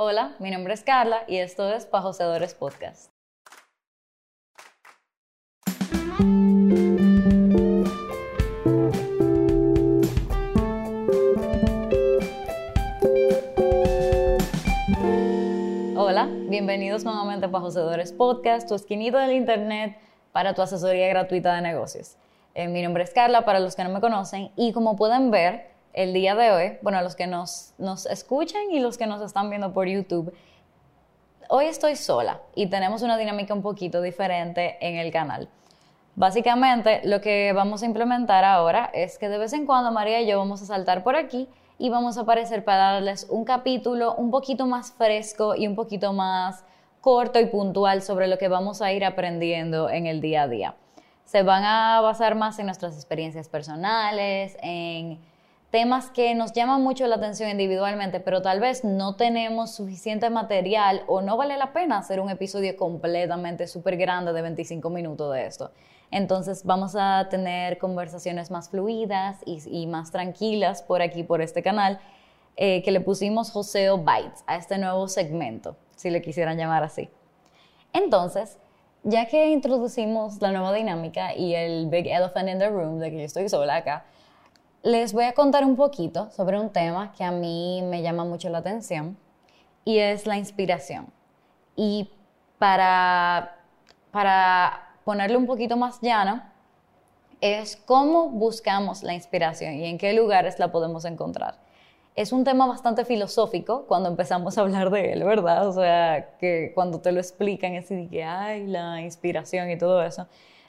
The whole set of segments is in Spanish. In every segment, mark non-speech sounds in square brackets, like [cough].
Hola, mi nombre es Carla y esto es Pajoseadores Podcast. Hola, bienvenidos nuevamente a Pajoseadores Podcast, tu esquinito del internet para tu asesoría gratuita de negocios. Eh, mi nombre es Carla, para los que no me conocen, y como pueden ver, el día de hoy, bueno, los que nos, nos escuchan y los que nos están viendo por YouTube, hoy estoy sola y tenemos una dinámica un poquito diferente en el canal. Básicamente, lo que vamos a implementar ahora es que de vez en cuando María y yo vamos a saltar por aquí y vamos a aparecer para darles un capítulo un poquito más fresco y un poquito más corto y puntual sobre lo que vamos a ir aprendiendo en el día a día. Se van a basar más en nuestras experiencias personales, en temas que nos llaman mucho la atención individualmente, pero tal vez no tenemos suficiente material o no vale la pena hacer un episodio completamente súper grande de 25 minutos de esto. Entonces vamos a tener conversaciones más fluidas y, más tranquilas por aquí, por este canal, eh, que le pusimos Joseo Bites a este nuevo segmento, si le quisieran llamar así. Entonces, ya que introducimos la nueva dinámica y el Big Elephant in the Room, de que yo estoy sola acá, les voy a contar un poquito sobre un tema que a mí me llama mucho la atención y es la inspiración. Y para, para ponerle un poquito más llano, es cómo buscamos la inspiración y en qué lugares la podemos encontrar. Es un tema bastante filosófico cuando empezamos a hablar de él, ¿verdad? O sea, que cuando te lo explican es así que, hay la inspiración y todo eso.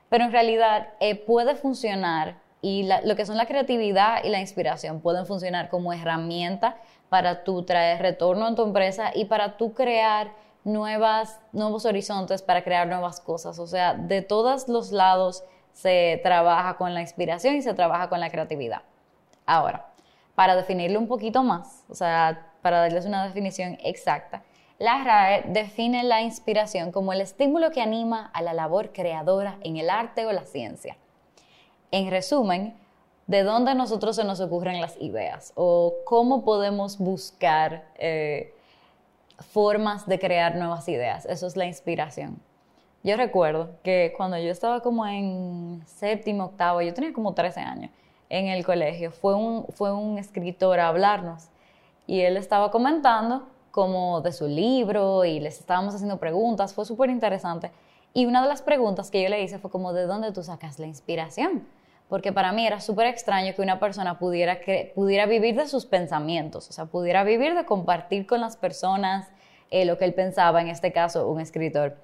Pero en realidad eh, puede funcionar y lo que son la creatividad y la inspiración pueden funcionar como herramienta para tú traer retorno en tu empresa y para tú crear nuevas, nuevos horizontes, para crear nuevas cosas. O sea, de todos los lados se trabaja con la inspiración y se trabaja con la creatividad. Ahora, para definirlo un poquito más, o sea, para darles una definición exacta, la RAE define la inspiración como el estímulo que anima a la labor creadora en el arte o la ciencia en resumen, de dónde a nosotros se nos ocurren las ideas o cómo podemos buscar eh, formas de crear nuevas ideas. Eso es la inspiración. Yo recuerdo que cuando yo estaba como en séptimo, octavo, yo tenía como 13 años en el colegio, fue un, fue un escritor a hablarnos y él estaba comentando como de su libro y les estábamos haciendo preguntas, fue súper interesante. Y una de las preguntas que yo le hice fue como, ¿de dónde tú sacas la inspiración? Porque para mí era súper extraño que una persona pudiera, pudiera vivir de sus pensamientos, o sea, pudiera vivir de compartir con las personas eh, lo que él pensaba, en este caso, un escritor.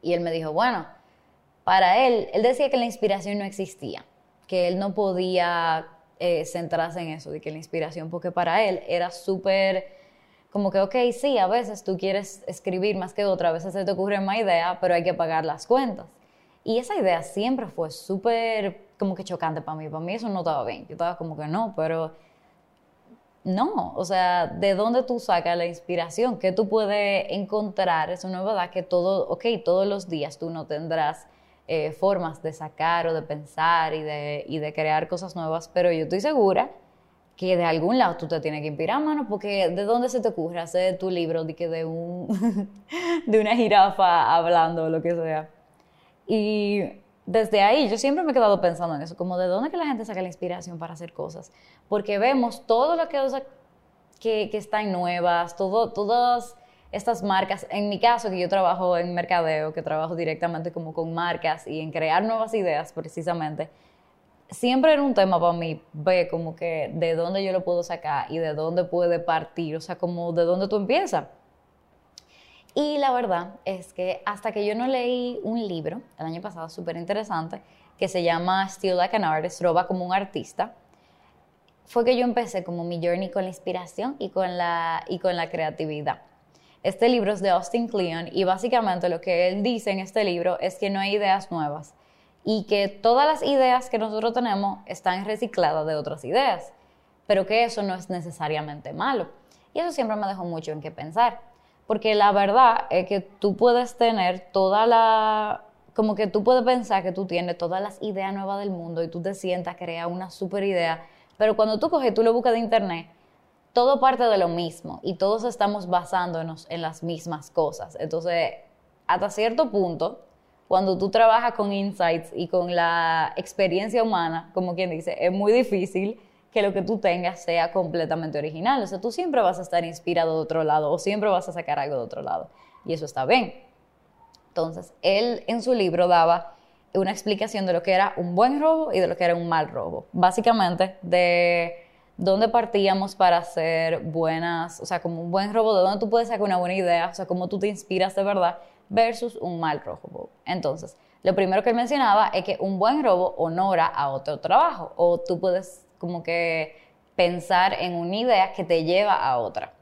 Y él me dijo, bueno, para él, él decía que la inspiración no existía, que él no podía eh, centrarse en eso, de que la inspiración, porque para él era súper como que, ok, sí, a veces tú quieres escribir más que otra, a veces se te ocurre más idea, pero hay que pagar las cuentas. Y esa idea siempre fue súper como que chocante para mí. Para mí eso no estaba bien. Yo estaba como que no, pero no. O sea, ¿de dónde tú sacas la inspiración? ¿Qué tú puedes encontrar? Es verdad que todo, ok, todos los días tú no tendrás eh, formas de sacar o de pensar y de, y de crear cosas nuevas, pero yo estoy segura que de algún lado tú te tienes que inspirar, mano, porque ¿de dónde se te ocurre hacer tu libro de, que de, un, [laughs] de una jirafa hablando o lo que sea? Y desde ahí yo siempre me he quedado pensando en eso, como de dónde que la gente saca la inspiración para hacer cosas, porque vemos todo lo que, que, que están nuevas, todo, todas estas marcas, en mi caso que yo trabajo en mercadeo, que trabajo directamente como con marcas y en crear nuevas ideas precisamente, siempre era un tema para mí ver como que de dónde yo lo puedo sacar y de dónde puede partir, o sea, como de dónde tú empiezas. Y la verdad es que hasta que yo no leí un libro el año pasado súper interesante que se llama Still Like an Artist, Roba como un artista, fue que yo empecé como mi journey con la inspiración y con la, y con la creatividad. Este libro es de Austin Kleon y básicamente lo que él dice en este libro es que no hay ideas nuevas y que todas las ideas que nosotros tenemos están recicladas de otras ideas, pero que eso no es necesariamente malo. Y eso siempre me dejó mucho en qué pensar. Porque la verdad es que tú puedes tener toda la, como que tú puedes pensar que tú tienes todas las ideas nuevas del mundo y tú te sientas, crear una super idea, pero cuando tú coges, tú lo buscas de internet, todo parte de lo mismo y todos estamos basándonos en las mismas cosas. Entonces, hasta cierto punto, cuando tú trabajas con insights y con la experiencia humana, como quien dice, es muy difícil que lo que tú tengas sea completamente original. O sea, tú siempre vas a estar inspirado de otro lado o siempre vas a sacar algo de otro lado. Y eso está bien. Entonces, él en su libro daba una explicación de lo que era un buen robo y de lo que era un mal robo. Básicamente, de dónde partíamos para hacer buenas, o sea, como un buen robo, de dónde tú puedes sacar una buena idea, o sea, cómo tú te inspiras de verdad, versus un mal robo. Entonces, lo primero que él mencionaba es que un buen robo honora a otro trabajo, o tú puedes como que pensar en una idea que te lleva a otra.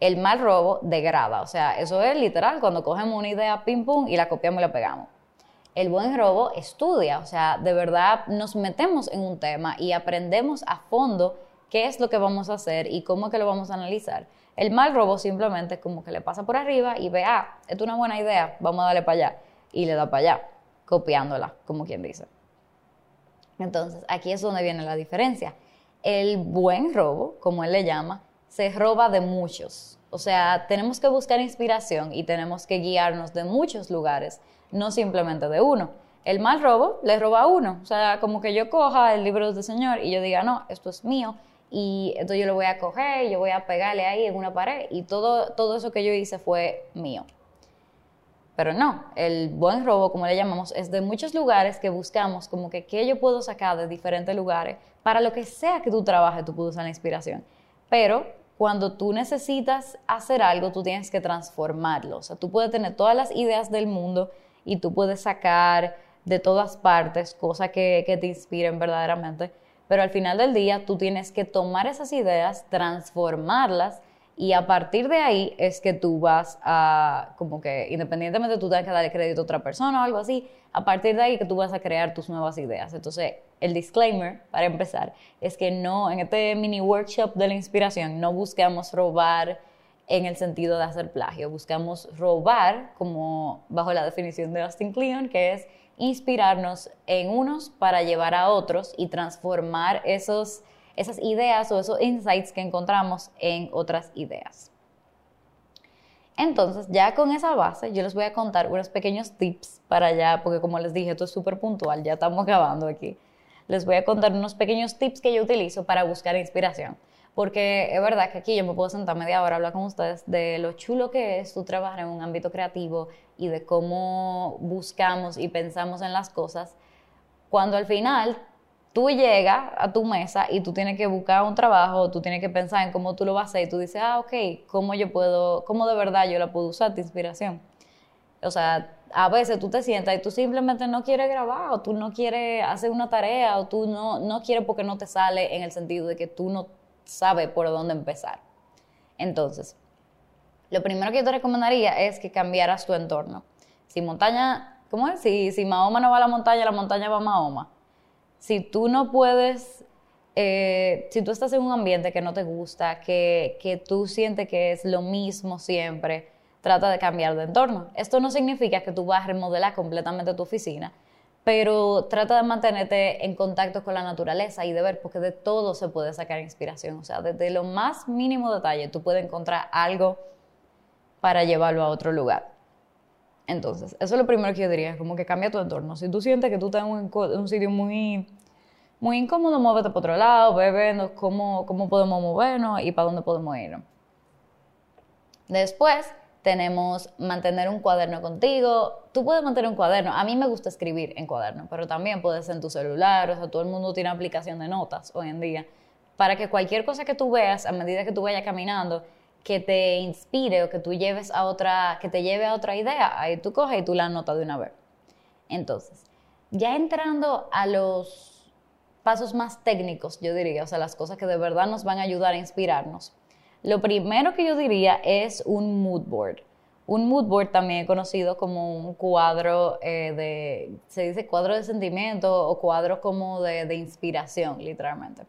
El mal robo degrada, o sea, eso es literal cuando cogemos una idea pim pum y la copiamos y la pegamos. El buen robo estudia, o sea, de verdad nos metemos en un tema y aprendemos a fondo qué es lo que vamos a hacer y cómo es que lo vamos a analizar. El mal robo simplemente como que le pasa por arriba y ve, ah, es una buena idea, vamos a darle para allá. Y le da para allá, copiándola, como quien dice. Entonces, aquí es donde viene la diferencia. El buen robo, como él le llama, se roba de muchos. O sea, tenemos que buscar inspiración y tenemos que guiarnos de muchos lugares, no simplemente de uno. El mal robo le roba a uno. O sea, como que yo coja el libro del Señor y yo diga, no, esto es mío y entonces yo lo voy a coger, yo voy a pegarle ahí en una pared y todo, todo eso que yo hice fue mío. Pero no, el buen robo, como le llamamos, es de muchos lugares que buscamos como que qué yo puedo sacar de diferentes lugares para lo que sea que tú trabajes, tú puedes usar la inspiración. Pero cuando tú necesitas hacer algo, tú tienes que transformarlo. O sea, tú puedes tener todas las ideas del mundo y tú puedes sacar de todas partes cosas que, que te inspiren verdaderamente pero al final del día tú tienes que tomar esas ideas, transformarlas y a partir de ahí es que tú vas a, como que independientemente tú tengas que darle crédito a otra persona o algo así, a partir de ahí que tú vas a crear tus nuevas ideas. Entonces, el disclaimer, para empezar, es que no, en este mini workshop de la inspiración, no buscamos robar en el sentido de hacer plagio, buscamos robar como bajo la definición de Austin Kleon, que es inspirarnos en unos para llevar a otros y transformar esos, esas ideas o esos insights que encontramos en otras ideas. Entonces, ya con esa base, yo les voy a contar unos pequeños tips para allá, porque como les dije, esto es súper puntual, ya estamos acabando aquí. Les voy a contar unos pequeños tips que yo utilizo para buscar inspiración. Porque es verdad que aquí yo me puedo sentar media hora a hablar con ustedes de lo chulo que es tú trabajar en un ámbito creativo y de cómo buscamos y pensamos en las cosas, cuando al final tú llegas a tu mesa y tú tienes que buscar un trabajo, tú tienes que pensar en cómo tú lo vas a hacer y tú dices, ah, ok, ¿cómo yo puedo, cómo de verdad yo la puedo usar, tu inspiración? O sea, a veces tú te sientas y tú simplemente no quieres grabar o tú no quieres hacer una tarea o tú no, no quieres porque no te sale en el sentido de que tú no sabe por dónde empezar. Entonces, lo primero que yo te recomendaría es que cambiaras tu entorno. Si montaña, ¿cómo es? Si, si Mahoma no va a la montaña, la montaña va a Mahoma. Si tú no puedes, eh, si tú estás en un ambiente que no te gusta, que, que tú sientes que es lo mismo siempre, trata de cambiar de entorno. Esto no significa que tú vas a remodelar completamente tu oficina, pero trata de mantenerte en contacto con la naturaleza y de ver, porque de todo se puede sacar inspiración. O sea, desde lo más mínimo detalle tú puedes encontrar algo para llevarlo a otro lugar. Entonces, eso es lo primero que yo diría, como que cambia tu entorno. Si tú sientes que tú estás un, sitio muy, muy incómodo, muévete para otro lado, ve cómo, cómo podemos movernos y para dónde podemos ir. Después, tenemos mantener un cuaderno contigo. Tú puedes mantener un cuaderno. A mí me gusta escribir en cuaderno, pero también puedes en tu celular. O sea, todo el mundo tiene aplicación de notas hoy en día. Para que cualquier cosa que tú veas, a medida que tú vayas caminando, que te inspire o que tú lleves a otra, que te lleve a otra idea, ahí tú coges y tú la anotas de una vez. Entonces, ya entrando a los pasos más técnicos, yo diría, o sea, las cosas que de verdad nos van a ayudar a inspirarnos lo primero que yo diría es un mood board. Un mood board también conocido como un cuadro eh, de, se dice cuadro de sentimiento o cuadro como de, inspiración, literalmente.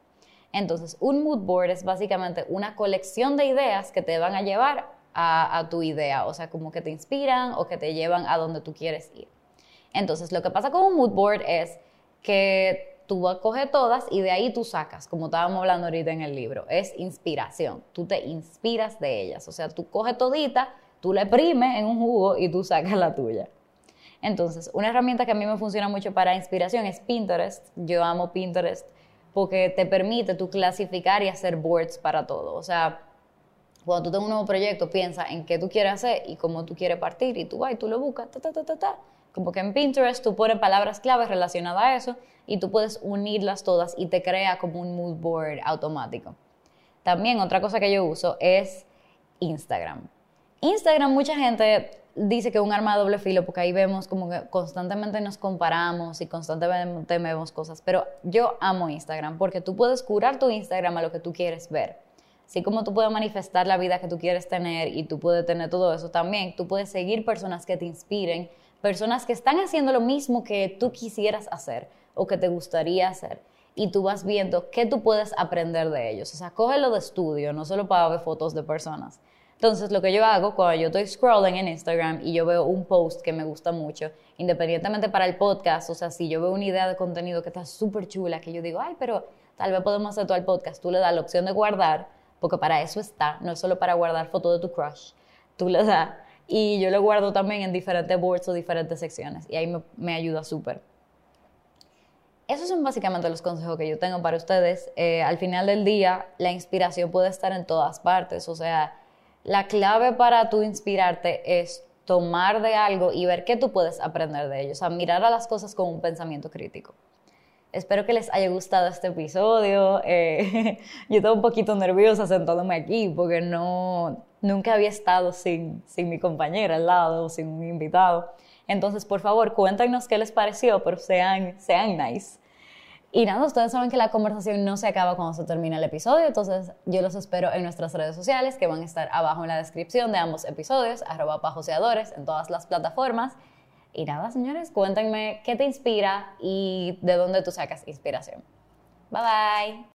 Entonces, un mood board es básicamente una colección de ideas que te van a llevar a, a, tu idea, o sea, como que te inspiran o que te llevan a donde tú quieres ir. Entonces, lo que pasa con un mood board es que tú coges todas y de ahí tú sacas, como estábamos hablando ahorita en el libro, es inspiración. Tú te inspiras de ellas. O sea, tú coges todita, tú la exprimes en un jugo y tú sacas la tuya. Entonces, una herramienta que a mí me funciona mucho para inspiración es Pinterest. Yo amo Pinterest porque te permite tú clasificar y hacer boards para todo. O sea, cuando tú tengas un nuevo proyecto, piensa en qué tú quieres hacer y cómo tú quieres partir y tú vas y tú lo buscas. Como que en Pinterest tú pones palabras claves relacionadas a eso y tú puedes unirlas todas y te crea como un mood board automático. También otra cosa que yo uso es Instagram. Instagram mucha gente dice que es un arma de doble filo porque ahí vemos como que constantemente nos comparamos y constantemente vemos cosas, pero yo amo Instagram porque tú puedes curar tu Instagram a lo que tú quieres ver. Así como tú puedes manifestar la vida que tú quieres tener y tú puedes tener todo eso también, tú puedes seguir personas que te inspiren, personas que están haciendo lo mismo que tú quisieras hacer o que te gustaría hacer. Y tú vas viendo qué tú puedes aprender de ellos. O sea, cógelo de estudio, no solo para ver fotos de personas. Entonces, lo que yo hago cuando yo estoy scrolling en Instagram y yo veo un post que me gusta mucho, independientemente para el podcast, o sea, si yo veo una idea de contenido que está súper chula, que yo digo, ay, pero tal vez podemos hacer todo el podcast, tú le das la opción de guardar porque para eso está, no es solo para guardar fotos de tu crush, tú le das y yo lo guardo también en diferentes boards o diferentes secciones y ahí me, ayuda súper. Esos son básicamente los consejos que yo tengo para ustedes. Eh, al final del día, la inspiración puede estar en todas partes. O sea, la clave para tú inspirarte es tomar de algo y ver qué tú puedes aprender de ello. O sea, mirar a las cosas con un pensamiento crítico. Espero que les haya gustado este episodio. Eh, [laughs] yo estaba un poquito nerviosa sentándome aquí porque no, nunca había estado sin, sin mi compañera al lado, sin un invitado. Entonces, por favor, cuéntenos qué les pareció, pero sean, sean nice. Y nada, ustedes saben que la conversación no se acaba cuando se termina el episodio, entonces yo los espero en nuestras redes sociales que van a estar abajo en la descripción de ambos episodios, arroba pajoseadores en todas las plataformas. Y nada, señores, cuéntenme qué te inspira y de dónde tú sacas inspiración. Bye bye.